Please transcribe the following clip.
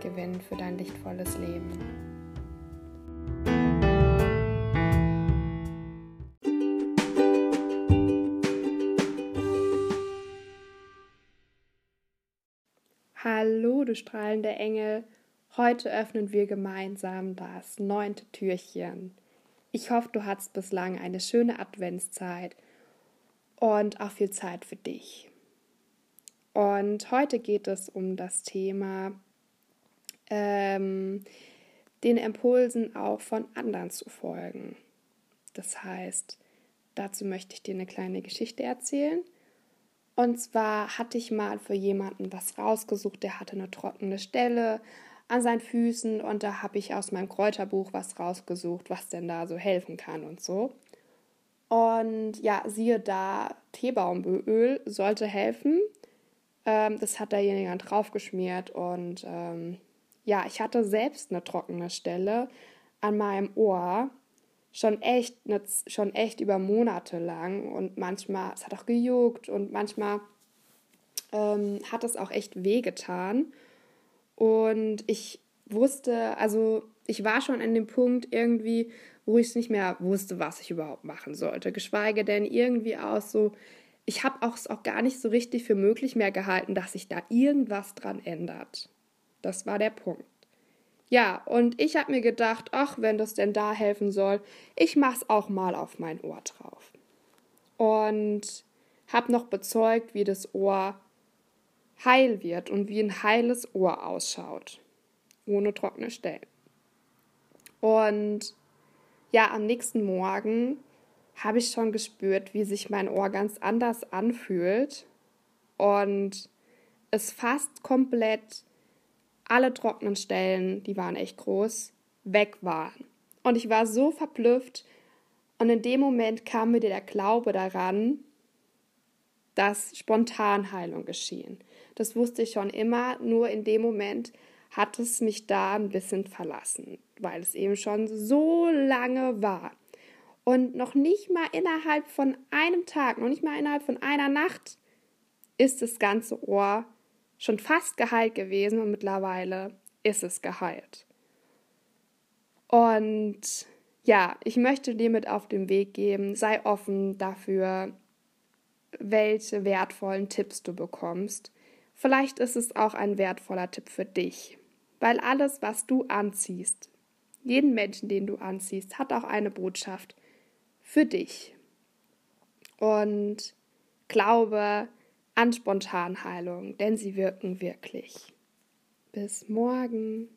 gewinnen für dein lichtvolles Leben. Hallo, du strahlende Engel. Heute öffnen wir gemeinsam das neunte Türchen. Ich hoffe, du hattest bislang eine schöne Adventszeit und auch viel Zeit für dich. Und heute geht es um das Thema ähm, den Impulsen auch von anderen zu folgen. Das heißt, dazu möchte ich dir eine kleine Geschichte erzählen. Und zwar hatte ich mal für jemanden was rausgesucht, der hatte eine trockene Stelle an seinen Füßen und da habe ich aus meinem Kräuterbuch was rausgesucht, was denn da so helfen kann und so. Und ja, siehe da, Teebaumöl sollte helfen. Ähm, das hat derjenige dann draufgeschmiert und ähm, ja, ich hatte selbst eine trockene Stelle an meinem Ohr, schon echt, schon echt über Monate lang und manchmal, es hat auch gejuckt und manchmal ähm, hat es auch echt wehgetan. Und ich wusste, also ich war schon an dem Punkt irgendwie, wo ich nicht mehr wusste, was ich überhaupt machen sollte. Geschweige denn irgendwie aus so, ich habe es auch gar nicht so richtig für möglich mehr gehalten, dass sich da irgendwas dran ändert. Das war der Punkt. Ja, und ich habe mir gedacht, ach, wenn das denn da helfen soll, ich mach's auch mal auf mein Ohr drauf. Und habe noch bezeugt, wie das Ohr heil wird und wie ein heiles Ohr ausschaut, ohne trockene Stellen. Und ja, am nächsten Morgen habe ich schon gespürt, wie sich mein Ohr ganz anders anfühlt und es fast komplett alle trockenen Stellen, die waren echt groß, weg waren. Und ich war so verblüfft und in dem Moment kam mir der Glaube daran, dass Spontanheilung geschehen. Das wusste ich schon immer, nur in dem Moment hat es mich da ein bisschen verlassen, weil es eben schon so lange war. Und noch nicht mal innerhalb von einem Tag, noch nicht mal innerhalb von einer Nacht ist das ganze Ohr schon fast geheilt gewesen und mittlerweile ist es geheilt. Und ja, ich möchte dir mit auf den Weg geben, sei offen dafür, welche wertvollen Tipps du bekommst. Vielleicht ist es auch ein wertvoller Tipp für dich, weil alles, was du anziehst, jeden Menschen, den du anziehst, hat auch eine Botschaft für dich. Und glaube, an Spontanheilung, denn sie wirken wirklich. Bis morgen.